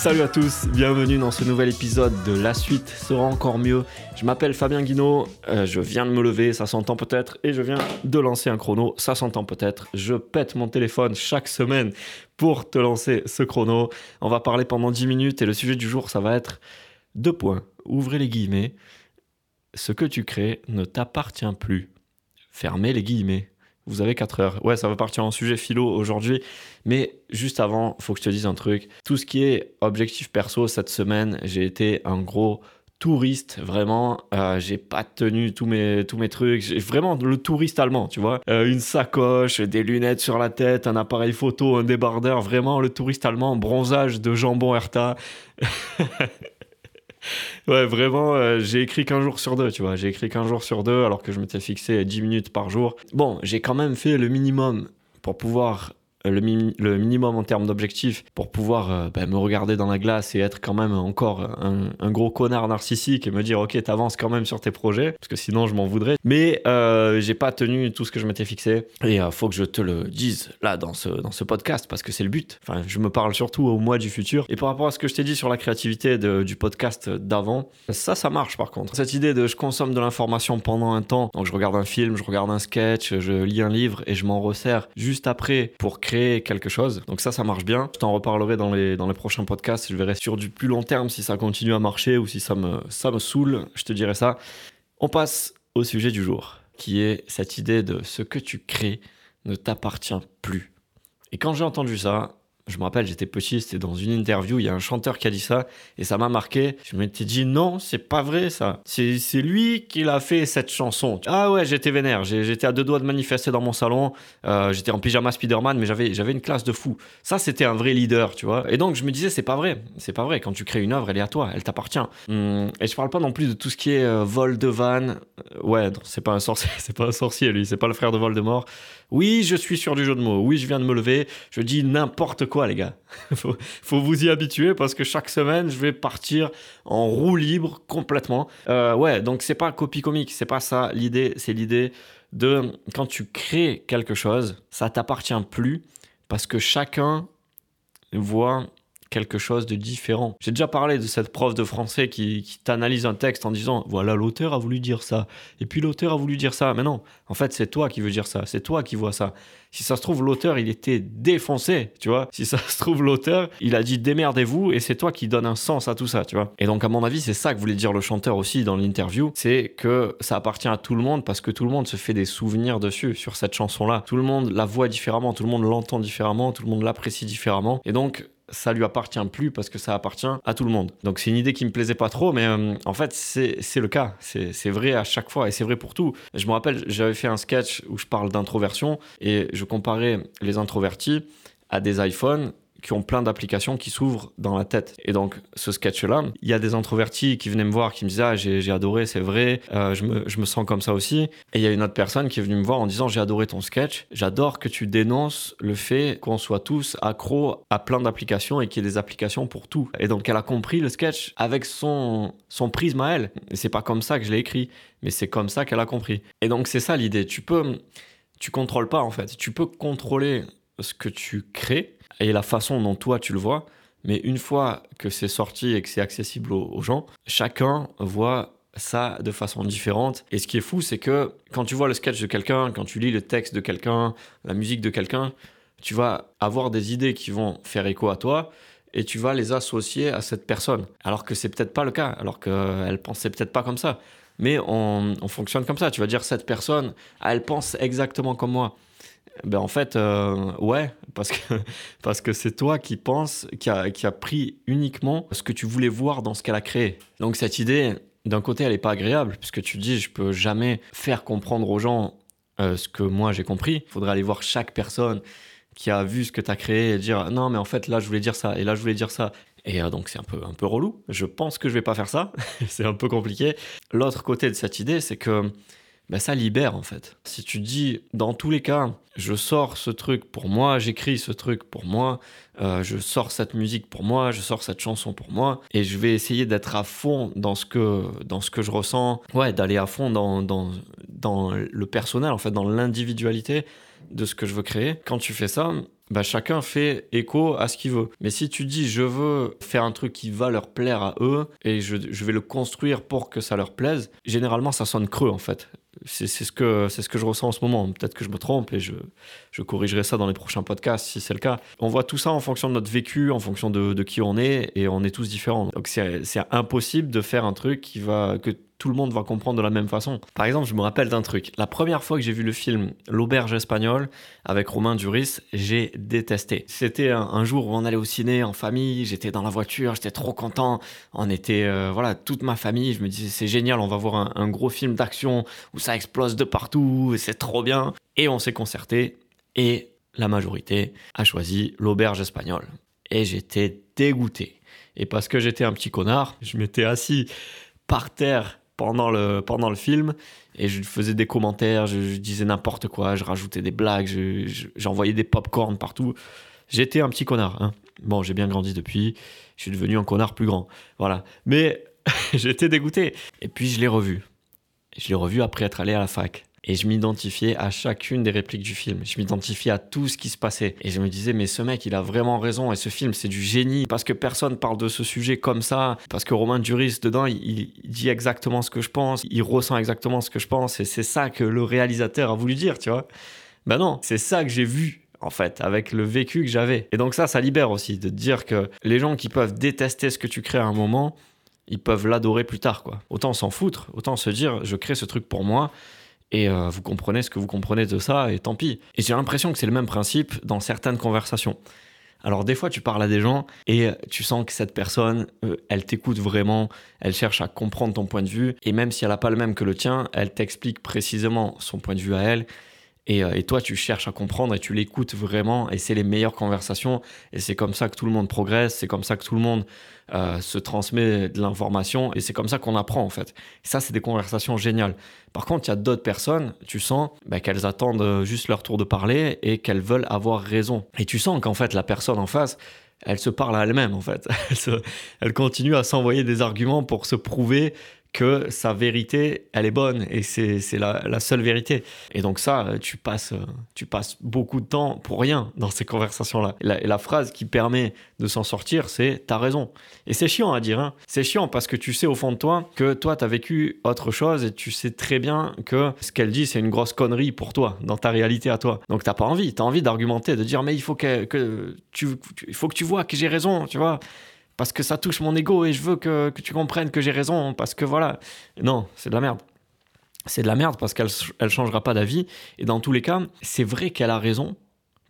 Salut à tous, bienvenue dans ce nouvel épisode de La suite sera encore mieux. Je m'appelle Fabien Guinaud, euh, je viens de me lever, ça s'entend peut-être, et je viens de lancer un chrono, ça s'entend peut-être. Je pète mon téléphone chaque semaine pour te lancer ce chrono. On va parler pendant 10 minutes et le sujet du jour, ça va être deux points. Ouvrez les guillemets. Ce que tu crées ne t'appartient plus. Fermez les guillemets. Vous avez 4 heures. Ouais, ça va partir en sujet philo aujourd'hui. Mais juste avant, faut que je te dise un truc. Tout ce qui est objectif perso cette semaine, j'ai été un gros touriste, vraiment. Euh, j'ai pas tenu tous mes, tous mes trucs. J'ai vraiment le touriste allemand, tu vois. Euh, une sacoche, des lunettes sur la tête, un appareil photo, un débardeur. Vraiment le touriste allemand, bronzage de jambon Hertha. ouais, vraiment, euh, j'ai écrit qu'un jour sur deux, tu vois. J'ai écrit qu'un jour sur deux alors que je m'étais fixé 10 minutes par jour. Bon, j'ai quand même fait le minimum pour pouvoir le, minimum en termes d'objectifs pour pouvoir euh, ben, me regarder dans la glace et être quand même encore un, gros connard narcissique et me dire ok t'avances quand même sur tes projets parce que sinon je m'en voudrais. Mais euh, j'ai pas tenu tout ce que je m'étais fixé et euh, faut que je te le dise là dans ce, dans ce podcast parce que c'est le but. Enfin je me parle surtout au mois du futur. Et par rapport à ce que je t'ai dit sur la créativité du podcast d'avant ça ça marche par contre. Cette idée de je consomme de l'information pendant un temps. Donc je regarde un film je regarde un sketch je lis un livre et je m'en resserre juste après pour créer quelque chose. Donc ça, ça marche bien. Je t'en reparlerai dans les, dans les prochains podcasts. Je verrai sur du plus long terme si ça continue à marcher ou si ça me, ça me saoule. Je te dirai ça. On passe au sujet du jour, qui est cette idée de ce que tu crées ne t'appartient plus. Et quand j'ai entendu ça, je me rappelle, j'étais petit, c'était dans une interview, il y a un chanteur qui a dit ça, et ça m'a marqué. Je m'étais dit, non, c'est pas vrai ça. C'est lui qui l'a fait cette chanson. Ah ouais, j'étais vénère, j'étais à deux doigts de manifester dans mon salon, euh, j'étais en pyjama Spider-Man, mais j'avais une classe de fou. Ça, c'était un vrai leader, tu vois. Et donc, je me disais, c'est pas vrai, c'est pas vrai. Quand tu crées une œuvre, elle est à toi, elle t'appartient. Hum, et je parle pas non plus de tout ce qui est euh, vol de van. Euh, ouais, c'est pas un sorcier, c'est pas un sorcier, lui, c'est pas le frère de Voldemort. Oui, je suis sur du jeu de mots. Oui, je viens de me lever. Je dis n'importe quoi, les gars. faut, vous y habituer parce que chaque semaine, je vais partir en roue libre complètement. Euh, ouais, donc c'est pas copie comique. C'est pas ça. L'idée, c'est l'idée de quand tu crées quelque chose, ça t'appartient plus parce que chacun voit quelque chose de différent. J'ai déjà parlé de cette prof de français qui, t'analyse un texte en disant voilà l'auteur a voulu dire ça et puis l'auteur a voulu dire ça. Mais non, en fait c'est toi qui veux dire ça, c'est toi qui vois ça. Si ça se trouve l'auteur il était défoncé, tu vois. Si ça se trouve l'auteur il a dit démerdez-vous et c'est toi qui donne un sens à tout ça, tu vois. Et donc à mon avis c'est ça que voulait dire le chanteur aussi dans l'interview, c'est que ça appartient à tout le monde parce que tout le monde se fait des souvenirs dessus sur cette chanson là. Tout le monde la voit différemment, tout le monde l'entend différemment, tout le monde l'apprécie différemment et donc ça lui appartient plus parce que ça appartient à tout le monde. Donc c'est une idée qui me plaisait pas trop, mais euh, en fait c'est le cas. C'est vrai à chaque fois et c'est vrai pour tout. Je me rappelle, j'avais fait un sketch où je parle d'introversion et je comparais les introvertis à des iPhones qui ont plein d'applications qui s'ouvrent dans la tête. Et donc, ce sketch-là, il y a des introvertis qui venaient me voir, qui me disaient Ah, j'ai adoré, c'est vrai, euh, je, me, je, me, sens comme ça aussi. Et il y a une autre personne qui est venue me voir en disant J'ai adoré ton sketch, j'adore que tu dénonces le fait qu'on soit tous accros à plein d'applications et qu'il y ait des applications pour tout. Et donc, elle a compris le sketch avec son, son prisme à elle. Et c'est pas comme ça que je l'ai écrit, mais c'est comme ça qu'elle a compris. Et donc, c'est ça l'idée. Tu peux. Tu contrôles pas en fait. Tu peux contrôler ce que tu crées et la façon dont toi tu le vois. Mais une fois que c'est sorti et que c'est accessible aux, gens, chacun voit ça de façon différente. Et ce qui est fou, c'est que quand tu vois le sketch de quelqu'un, quand tu lis le texte de quelqu'un, la musique de quelqu'un, tu vas avoir des idées qui vont faire écho à toi et tu vas les associer à cette personne. Alors que c'est peut-être pas le cas, alors qu'elle pensait peut-être pas comme ça. Mais on, on, fonctionne comme ça. Tu vas dire cette personne, elle pense exactement comme moi. Ben en fait, euh, ouais, parce que parce que c'est toi qui penses, qui a, qui a pris uniquement ce que tu voulais voir dans ce qu'elle a créé. Donc cette idée, d'un côté, elle est pas agréable, puisque tu dis, je peux jamais faire comprendre aux gens euh, ce que moi j'ai compris. Il faudrait aller voir chaque personne qui a vu ce que tu as créé et dire, non, mais en fait, là, je voulais dire ça, et là, je voulais dire ça. Et euh, donc c'est un peu, un peu relou. Je pense que je vais pas faire ça. c'est un peu compliqué. L'autre côté de cette idée, c'est que ben ça libère en fait. Si tu dis, dans tous les cas, je sors ce truc pour moi, j'écris ce truc pour moi, euh, je sors cette musique pour moi, je sors cette chanson pour moi, et je vais essayer d'être à fond dans ce que, dans ce que je ressens, ouais, d'aller à fond dans, dans, dans le personnel, en fait, dans l'individualité, de ce que je veux créer. Quand tu fais ça, bah, chacun fait écho à ce qu'il veut. Mais si tu dis je veux faire un truc qui va leur plaire à eux et je, je vais le construire pour que ça leur plaise, généralement ça sonne creux en fait. C'est ce, que, ce que je ressens en ce moment. Peut-être que je me trompe et je, je corrigerai ça dans les prochains podcasts si c'est le cas. On voit tout ça en fonction de notre vécu, en fonction de, de qui on est et on est tous différents. Donc c'est impossible de faire un truc qui va, que tout le monde va comprendre de la même façon. Par exemple, je me rappelle d'un truc. La première fois que j'ai vu le film L'auberge espagnole avec Romain Duris, j'ai détesté. C'était un, jour où on allait au ciné en famille, j'étais dans la voiture, j'étais trop content. On était, euh, voilà, toute ma famille. Je me disais, c'est génial, on va voir un, un gros film d'action où ça explose de partout, c'est trop bien. Et on s'est concerté et la majorité a choisi L'auberge espagnole. Et j'étais dégoûté. Et parce que j'étais un petit connard, je m'étais assis par terre pendant le, pendant le film et je faisais des commentaires, je, disais n'importe quoi, je rajoutais des blagues, j'envoyais des pop-corn partout. J'étais un petit connard. Hein. Bon, j'ai bien grandi depuis, je suis devenu un connard plus grand. Voilà. Mais j'étais dégoûté. Et puis je l'ai revu. Je l'ai revu après être allé à la fac. Et je m'identifiais à chacune des répliques du film. Je m'identifiais à tout ce qui se passait. Et je me disais, mais ce mec, il a vraiment raison. Et ce film, c'est du génie. Parce que personne parle de ce sujet comme ça. Parce que Romain Duris, dedans, il, dit exactement ce que je pense. Il ressent exactement ce que je pense. Et c'est ça que le réalisateur a voulu dire, tu vois. Ben non, c'est ça que j'ai vu en fait, avec le vécu que j'avais. Et donc ça, ça libère aussi de dire que les gens qui peuvent détester ce que tu crées à un moment, ils peuvent l'adorer plus tard, quoi. Autant s'en foutre, autant se dire, je crée ce truc pour moi, et euh, vous comprenez ce que vous comprenez de ça, et tant pis. Et j'ai l'impression que c'est le même principe dans certaines conversations. Alors des fois, tu parles à des gens et tu sens que cette personne, euh, elle t'écoute vraiment, elle cherche à comprendre ton point de vue, et même si elle n'a pas le même que le tien, elle t'explique précisément son point de vue à elle, euh, et, toi, tu cherches à comprendre et tu l'écoutes vraiment. Et c'est les meilleures conversations. Et c'est comme ça que tout le monde progresse. C'est comme ça que tout le monde euh, se transmet de l'information. Et c'est comme ça qu'on apprend, en fait. ça, c'est des conversations géniales. Par contre, il y a d'autres personnes, tu sens bah, qu'elles attendent euh, juste leur tour de parler et qu'elles veulent avoir raison. Et tu sens qu'en fait, la personne en face, elle se parle à elle-même, en fait. Elle continue à s'envoyer des arguments pour se prouver que sa vérité, elle est bonne et c'est la, la, seule vérité. Et donc ça, tu passes, tu passes beaucoup de temps pour rien dans ces conversations-là. Et, la, phrase qui permet de s'en sortir, c'est « t'as raison ». Et c'est chiant à dire, hein. c'est chiant parce que tu sais au fond de toi que toi, t'as vécu autre chose et tu sais très bien que ce qu'elle dit, c'est une grosse connerie pour toi, dans ta réalité à toi. Donc t'as pas envie, t'as envie d'argumenter, de dire « mais il faut que, que tu, il faut que tu vois que j'ai raison, tu vois » parce que ça touche mon ego et je veux que, tu comprennes que j'ai raison, parce que voilà. Non, c'est de la merde. C'est de la merde parce qu'elle ne changera pas d'avis. Et dans tous les cas, c'est vrai qu'elle a raison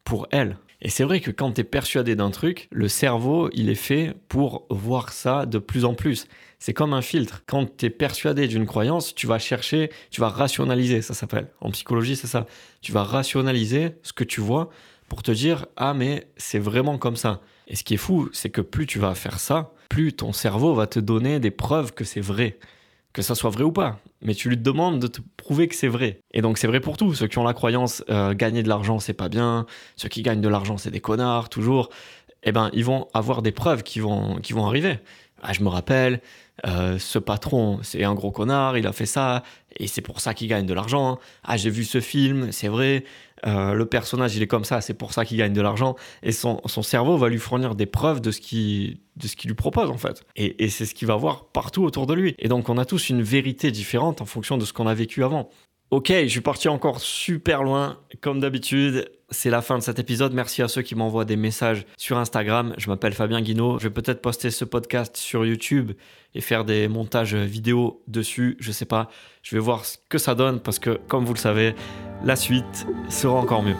pour elle. Et c'est vrai que quand tu es persuadé d'un truc, le cerveau, il est fait pour voir ça de plus en plus. C'est comme un filtre. Quand tu es persuadé d'une croyance, tu vas chercher, tu vas rationaliser, ça s'appelle. En psychologie, c'est ça. Tu vas rationaliser ce que tu vois pour te dire, ah mais c'est vraiment comme ça. Et ce qui est fou, c'est que plus tu vas faire ça, plus ton cerveau va te donner des preuves que c'est vrai. Que ça soit vrai ou pas. Mais tu lui demandes de te prouver que c'est vrai. Et donc c'est vrai pour tous. Ceux qui ont la croyance euh, gagner de l'argent, c'est pas bien. Ceux qui gagnent de l'argent, c'est des connards, toujours. Eh ben, ils vont avoir des preuves qui vont, qui vont arriver. Ah, je me rappelle, euh, ce patron, c'est un gros connard, il a fait ça, et c'est pour ça qu'il gagne de l'argent. Ah, j'ai vu ce film, c'est vrai. Euh, le personnage, il est comme ça, c'est pour ça qu'il gagne de l'argent. Et son, cerveau va lui fournir des preuves de ce qu'il lui propose, en fait. Et, et c'est ce qu'il va voir partout autour de lui. Et donc, on a tous une vérité différente en fonction de ce qu'on a vécu avant. Ok, je suis parti encore super loin, comme d'habitude. C'est la fin de cet épisode. Merci à ceux qui m'envoient des messages sur Instagram. Je m'appelle Fabien Guinaud. Je vais peut-être poster ce podcast sur YouTube et faire des montages vidéo dessus. Je sais pas. Je vais voir ce que ça donne parce que, comme vous le savez, la suite sera encore mieux.